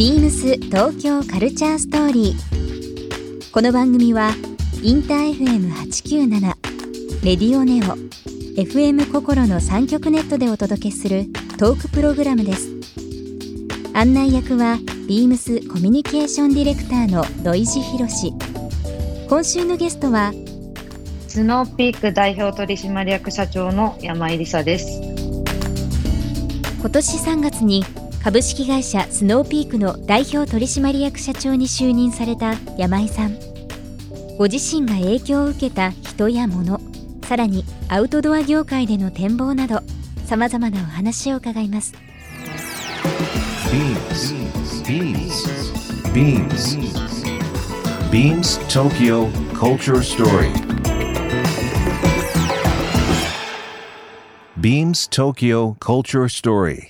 ビームス東京カルチャーストーリー。この番組はインター FM897 レディオネオ FM 心の三極ネットでお届けするトークプログラムです。案内役はビームスコミュニケーションディレクターの土井博志。今週のゲストはスノーピーク代表取締役社長の山井梨沙です。今年3月に株式会社スノーピークの代表取締役社長に就任された山井さんご自身が影響を受けた人や物さらにアウトドア業界での展望などさまざまなお話を伺います Beams. Beams. Beams Tokyo Culture Story. Beams Tokyo Culture Story.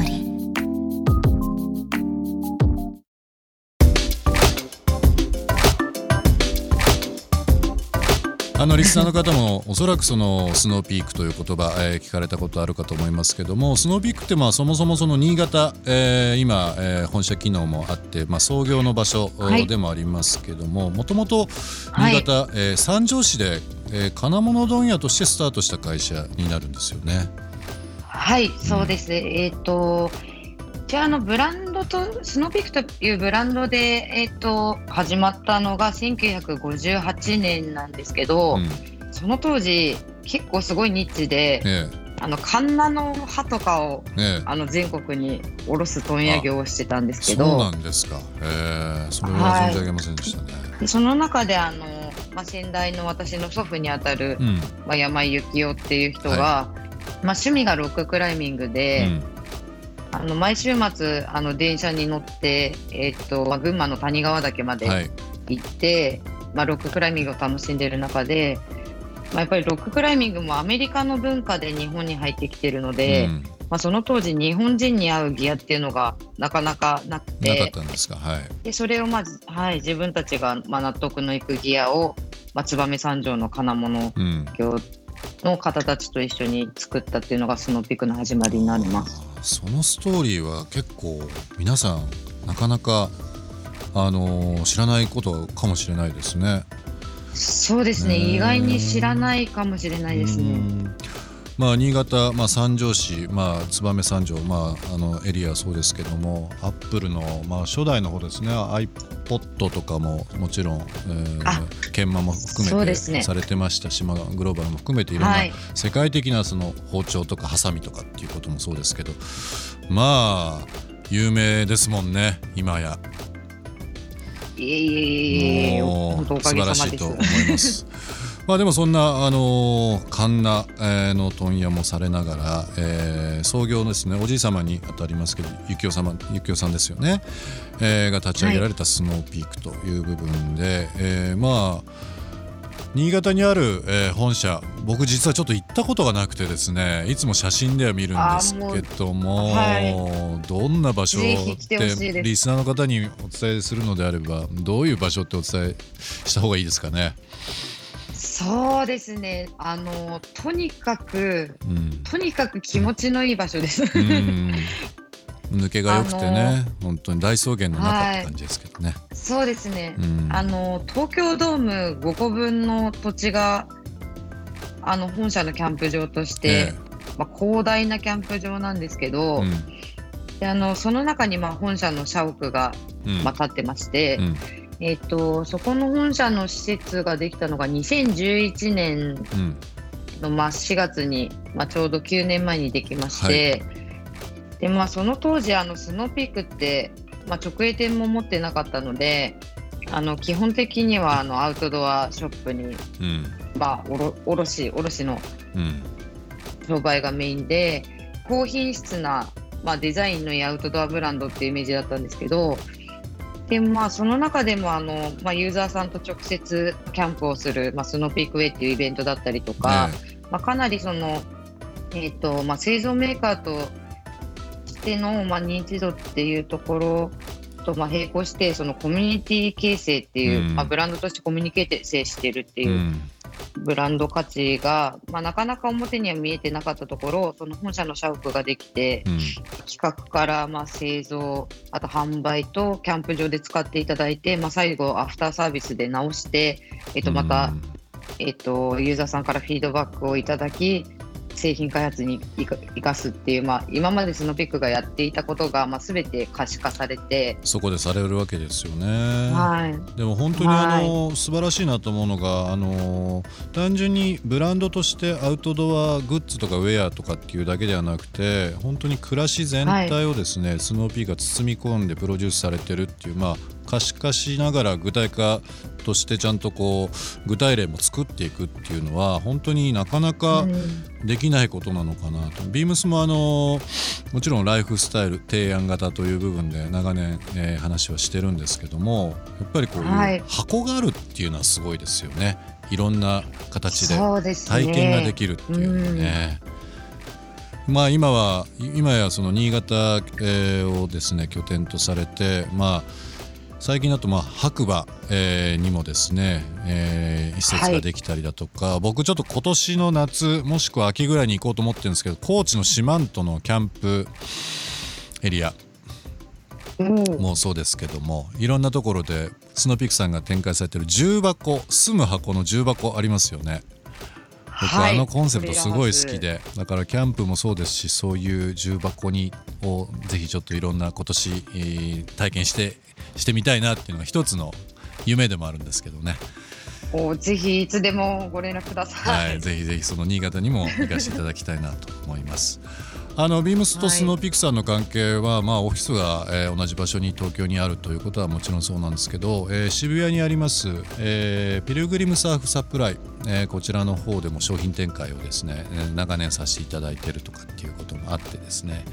リー。あのリスナーの方もおそらくそのスノーピークという言葉、えー聞かれたことあるかと思いますけどもスノーピークってまあそもそもその新潟、えー今、えー本社機能もあって、まあ、創業の場所はいでもありますけどももともと新潟、えー三条市で、えー金物問屋としてスタートした会社になるんですよね。はい、そうです。えっ、と、じゃあ、あの、ブランドと、スノーピークというブランドで、えっ、と、始まったのが1958年なんですけど、うん。その当時、結構すごいニッチで、えあの、カンナの葉とかを、ええ。えあの、全国に卸す問屋業をしてたんですけそうなど、んですか。え。ー、それは存じ上げませんでしたね。でその中で、あの、まあ、先代の私の祖父にあたる、うん。まあ、山井幸雄っていう人が、はまあ、趣味がロッククライミングで、うんあの毎週末あの電車に乗って、えっとまあ、群馬の谷川岳まではい行って、まあ、ロッククライミングを楽しんでいる中で、まあ、やっぱりロッククライミングもアメリカの文化で日本に入ってきてるので、うんまあ、その当時日本人に合うギアっていうのがなかなかなくなかてったんですか？はい。でそれをまず、はい、自分たちが、まあ、納得のいくギアを、まあ、燕三条の金物うん。業の方たちと一緒に作ったっていうのがスノーピークの始まりになります。そのストーリーは結構皆さんなかなかあのー知らないことかもしれないですね。そうですね、意外に知らないかもしれないですうね。んまあ、新潟、まあ、三条市、まあ、燕三条、まあ、あのエリアはそうですけどもアップルの、まあ、初代の方ですね iPod とかももちろん、えーあ研磨も含めてそうですねされてましたし、まあ、グローバルも含めていろんなはい世界的なその包丁とかハサミとかっていうこともそうですけどまあ有名ですもんね今や。いえいえいえいえ、素晴ら。しいと思います。まあでもそんなあのーカンナ、えーの問屋もされながら、えー創業ですね。おじい様にあたりますけど幸男様幸男さんですよね、えーが立ち上げられたスノーピークという部分で、えーまあ新潟にある、えー本社僕実はちょっと行ったことがなくてですねいつも写真では見るんですけどもあーどんな場所ってリスナーの方にお伝えするのであればどういう場所ってお伝えした方がいいですかね。そうですね、あのとにかくうん。とにかく気持ちのいい場所です。うん。抜けが良くてあね本当に大草原の中って感じですけどね。そうですね。うん。あの東京ドーム5個分の土地があの本社のキャンプ場として、えまあ、広大なキャンプ場なんですけえど、うん。であのその中にまあ本社の社屋がうん。まあ立ってまして、うんえっとそこの本社の施設ができたのが2011年うん。のまあ4月に、まあ、ちょうど9年前にできまして、でまあ、その当時あのスノーピークって、まあ、直営店も持ってなかったのであの基本的にはあのアウトドアショップに、うん。まあ、おろ卸卸のうん。商売がメインで高品質な、まあ、デザインのいいアウトドアブランドっていうイメージだったんですけどで、まあ、その中でもあの、まあ、ユーザーさんと直接キャンプをする、まあ、スノーピークウェイっていうイベントだったりとか、まあ、かなりそのえーとまあ、製造メーカーとしての、まあ、認知度っていうところと、まあ、並行してそのコミュニティ形成っていう、うん。まあ、ブランドとしてコミュニケーションしてるっていう、うんブランド価値が、まあ、なかなか表には見えてなかったところその本社の社屋ができてうん。企画からまあ製造あと販売とキャンプ場で使っていただいて、まあ、最後アフターサービスで直して、えっと、また、えっと、ユーザーさんからフィードバックをいただき製品開発に生かすっていう、まあ、今までスノーピックがやっていたことが、まあ、全て可視化されて、そこでされるわけですよね。はい、でも本当にあの、素晴らしいなと思うのがあの単純にブランドとしてアウトドアグッズとかウェアとかっていうだけではなくて本当に暮らし全体をですね、スノーピーが包み込んでプロデュースされてるっていうまあ可視化しながら具体化としてちゃんとこう具体例も作っていくっていうのは本当になかなかうん。できないことなのかなと。ビームスもあのもちろんライフスタイル提案型という部分で長年、えー話はしてるんですけどもやっぱりこうはい。いう箱があるっていうのはすごいですよね。いろんな形で体験ができるっていうのね。まあ今は今やその新潟、えーをですね拠点とされてまあ最近だとまあ白馬、えーにもですね、えー施設ができたりだとか、僕ちょっと今年の夏もしくは秋ぐらいに行こうと思ってるんですけど高知の四万十のキャンプエリアうんもそうですけどもいろんなところでスノーピークさんが展開されてる重箱住む箱の重箱ありますよね。僕、はいあのコンセプトすごい好きでだからキャンプもそうですしそういう重箱にをぜひちょっといろんな今年、えー体験してしてみたいなっていうのが一つの夢でもあるんですけどね、おぜひいつでもご連絡くださ。はいい、ぜひぜひその新潟にも行かせていただきたいなと思います。あのビームスとスノーピクサーの関係は、まあ、オフィスが、えー同じ場所に東京にあるということはもちろんそうなんですけど、えー渋谷にあります、えーピルグリムサーフサプライ、えーこちらの方でも商品展開をですね、えー長年させていただいているとかっていうこともあってですね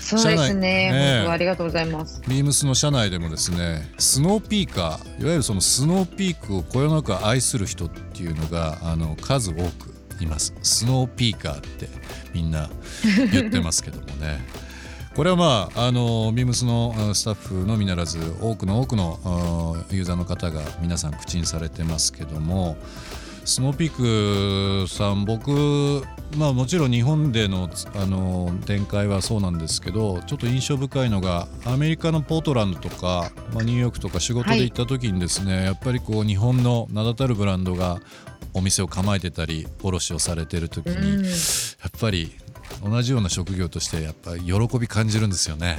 そうですね。ね本当ありがとうございます。ビームスの社内でもですねスノーピーカーいわゆるそのスノーピークをこよなく愛する人っていうのがあの数多くいます。スノーピーカーってみんな言ってますけどもね。これはまああのビームスのスタッフのみならず多くの多くのユーザーの方が皆さん口にされてますけどもスノーピークさん僕まあもちろん日本でのあの展開はそうなんですけどちょっと印象深いのがアメリカのポートランドとか、まあ、ニューヨークとか仕事で行った時にですね、やっぱりこう日本の名だたるブランドがお店を構えてたり卸をされてる時に、うんやっぱり同じような職業としてやっぱり喜び感じるんですよね。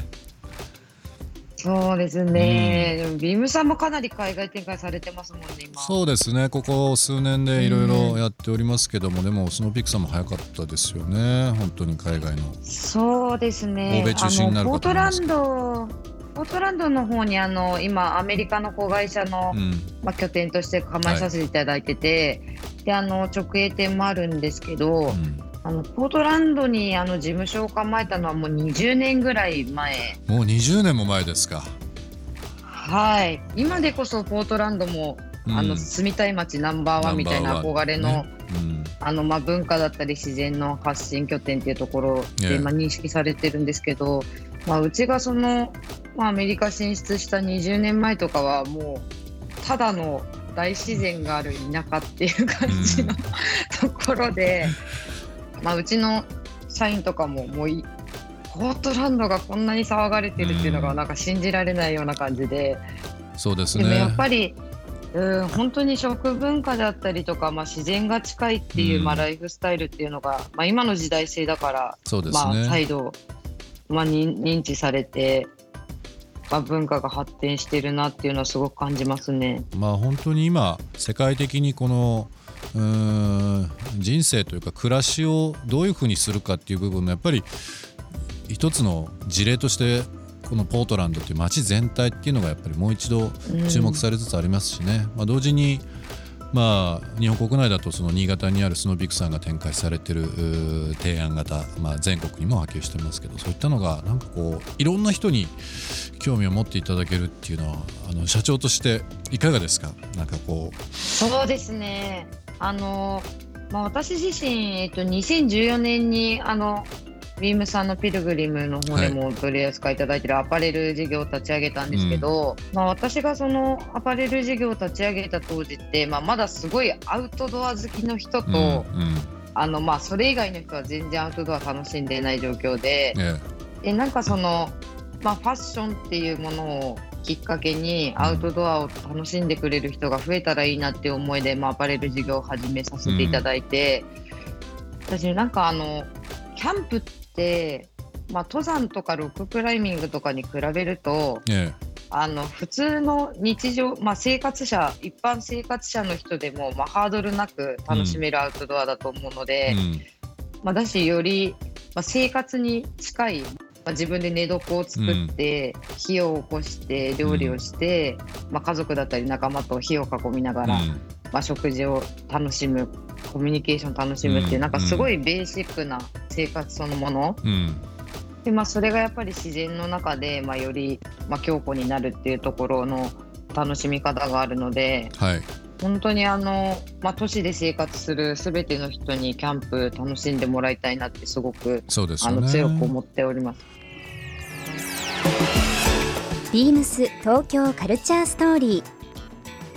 そうですね。でもビームさんもかなり海外展開されてますもんね今。そうですねここ数年でいろいろやっておりますけども、でもスノーピークさんも早かったですよね本当に海外のそうですね。欧米中心になるポートランド、ポートランドの方にあの今アメリカの子会社の、うんまあ拠点として構えさせていただいてて、であの直営店もあるんですけど、うんあのポートランドにあの事務所を構えたのはもう20年ぐらい前。もう20年も前ですか。はい。今でこそポートランドも、うんあの住みたい街ナンバーワンみたいな憧れの、ねうんあのまあ文化だったり自然の発信拠点っていうところええでまあ認識されてるんですけど、まあ、うちがその、まあ、アメリカ進出した20年前とかはもうただの大自然がある田舎っていう感じの、ところで、まあ、うちの社員とかももういポートランドがこんなに騒がれてるっていうのうん。がなんか信じられないような感じで。そうですでもやねっぱり、うん、本当に食文化だったりとか、まあ、自然が近いっていう、うん。まあ、ライフスタイルっていうのが、まあ、今の時代性だから、そうですまあ、ね、再度、まあ、認認知されて、まあ、文化が発展してるなっていうのはすごく感じますね。まあ本当に今世界的にこのうん人生というか暮らしをどういうふうにするかっていう部分もやっぱり一つの事例としてこのポートランドっていう街全体っていうのがやっぱりもう一度注目されつつありますしね、まあ、同時にまあ、日本国内だとその新潟にあるスノービックさんが展開されてる提案型、まあ、全国にも波及してますけどそういったのがなんかこういろんな人に興味を持っていただけるっていうのはあの社長としていかがですか？なんかこう。そうですね。あのまあ、私自身、えっと、2014年にあのビームさんのピルグリムの方でも取り扱いいただいているアパレル事業を立ち上げたんですけど、まあ、私がそのアパレル事業を立ち上げた当時って、まあ、まだすごいアウトドア好きの人と、うんうん。あのまあ、それ以外の人は全然アウトドア楽しんでいない状況で、えでなんかその、まあ、ファッションっていうものをきっかけにアウトドアを楽しんでくれる人が増えたらいいなっていう思いで、まあ、アパレル事業を始めさせていただいて、私なんかあのキャンプって、まあ、登山とかロッククライミングとかに比べるとええ。あの普通の日常、まあ、生活者一般生活者の人でも、まあ、ハードルなく楽しめるアウトドアだと思うので。えうん。まあ、だしより、まあ、生活に近い、まあ、自分で寝床を作って、火を起こして料理をして、まあ、家族だったり仲間と火を囲みながら、うんまあ、食事を楽しむコミュニケーション楽しむっていう、うん。なんかすごいベーシックな生活そのもの、うん。でまあ、それがやっぱり自然の中で、まあ、より、まあ、強固になるっていうところの楽しみ方があるのではい。本当にあの、まあ、都市で生活するすべての人にキャンプ楽しんでもらいたいなってすごくあのそうですよね。強く思っております。ビームス東京カルチャーストーリー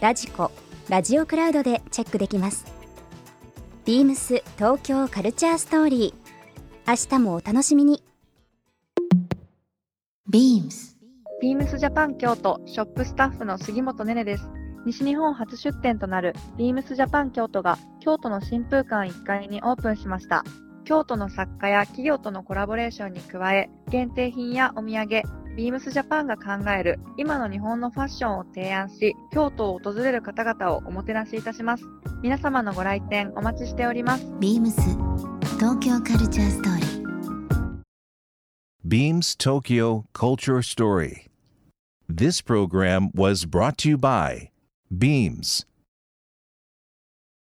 ラジコラジオクラウドでチェックできますビームス東京カルチャーストーリー明日もお楽しみに Beams ビームスジャパン京都ショップスタッフの杉本ねねです。西日本初出店となるビームスジャパン京都が京都の新風館1階にオープンしました。京都の作家や企業とのコラボレーションに加え、限定品やお土産、ビームスジャパンが考える今の日本のファッションを提案し、京都を訪れる方々をおもてなしいたします。皆様のご来店お待ちしております。Beams 東京カルチャーストーリー Beams Tokyo Culture Story. This program was brought to you by Beams.